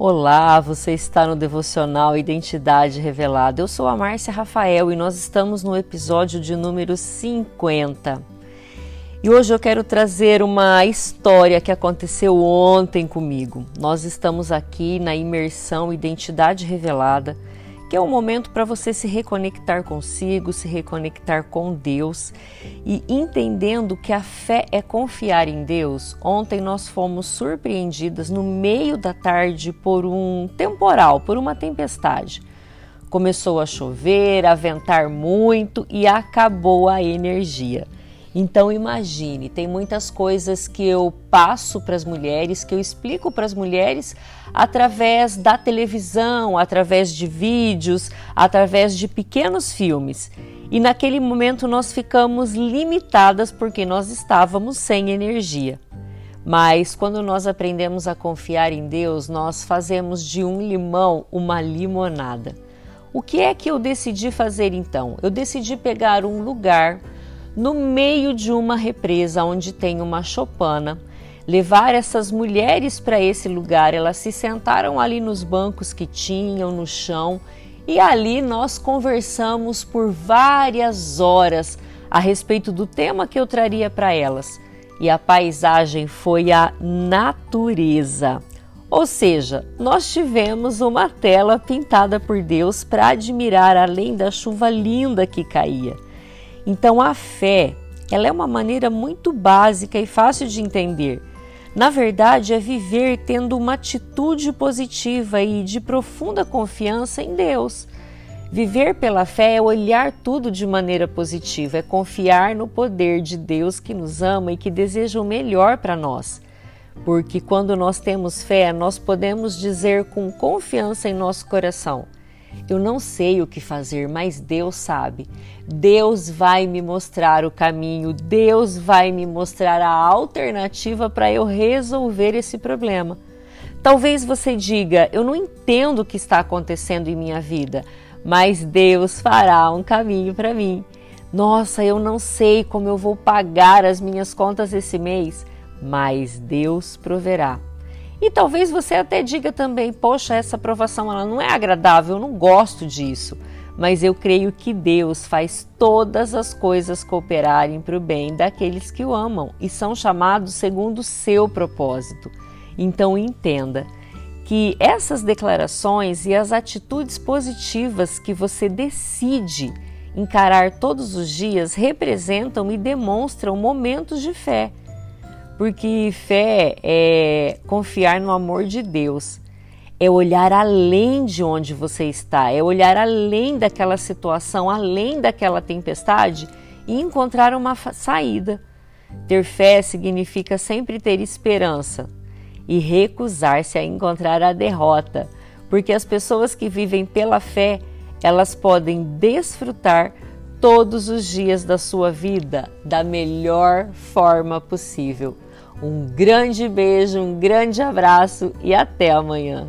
Olá, você está no devocional Identidade Revelada. Eu sou a Márcia Rafael e nós estamos no episódio de número 50. E hoje eu quero trazer uma história que aconteceu ontem comigo. Nós estamos aqui na imersão Identidade Revelada que é um momento para você se reconectar consigo, se reconectar com Deus e entendendo que a fé é confiar em Deus. Ontem nós fomos surpreendidas no meio da tarde por um temporal, por uma tempestade. Começou a chover, a ventar muito e acabou a energia. Então imagine, tem muitas coisas que eu passo para as mulheres, que eu explico para as mulheres através da televisão, através de vídeos, através de pequenos filmes. E naquele momento nós ficamos limitadas porque nós estávamos sem energia. Mas quando nós aprendemos a confiar em Deus, nós fazemos de um limão uma limonada. O que é que eu decidi fazer então? Eu decidi pegar um lugar no meio de uma represa onde tem uma chopana, levar essas mulheres para esse lugar. Elas se sentaram ali nos bancos que tinham, no chão, e ali nós conversamos por várias horas a respeito do tema que eu traria para elas. E a paisagem foi a natureza. Ou seja, nós tivemos uma tela pintada por Deus para admirar além da chuva linda que caía. Então a fé, ela é uma maneira muito básica e fácil de entender. Na verdade, é viver tendo uma atitude positiva e de profunda confiança em Deus. Viver pela fé é olhar tudo de maneira positiva, é confiar no poder de Deus que nos ama e que deseja o melhor para nós. Porque quando nós temos fé, nós podemos dizer com confiança em nosso coração: eu não sei o que fazer, mas Deus sabe. Deus vai me mostrar o caminho, Deus vai me mostrar a alternativa para eu resolver esse problema. Talvez você diga: Eu não entendo o que está acontecendo em minha vida, mas Deus fará um caminho para mim. Nossa, eu não sei como eu vou pagar as minhas contas esse mês, mas Deus proverá. E talvez você até diga também: poxa, essa aprovação ela não é agradável, eu não gosto disso. Mas eu creio que Deus faz todas as coisas cooperarem para o bem daqueles que o amam e são chamados segundo o seu propósito. Então entenda que essas declarações e as atitudes positivas que você decide encarar todos os dias representam e demonstram momentos de fé porque fé é confiar no amor de Deus, é olhar além de onde você está, é olhar além daquela situação, além daquela tempestade e encontrar uma saída. Ter fé significa sempre ter esperança e recusar-se a encontrar a derrota, porque as pessoas que vivem pela fé, elas podem desfrutar todos os dias da sua vida da melhor forma possível. Um grande beijo, um grande abraço e até amanhã.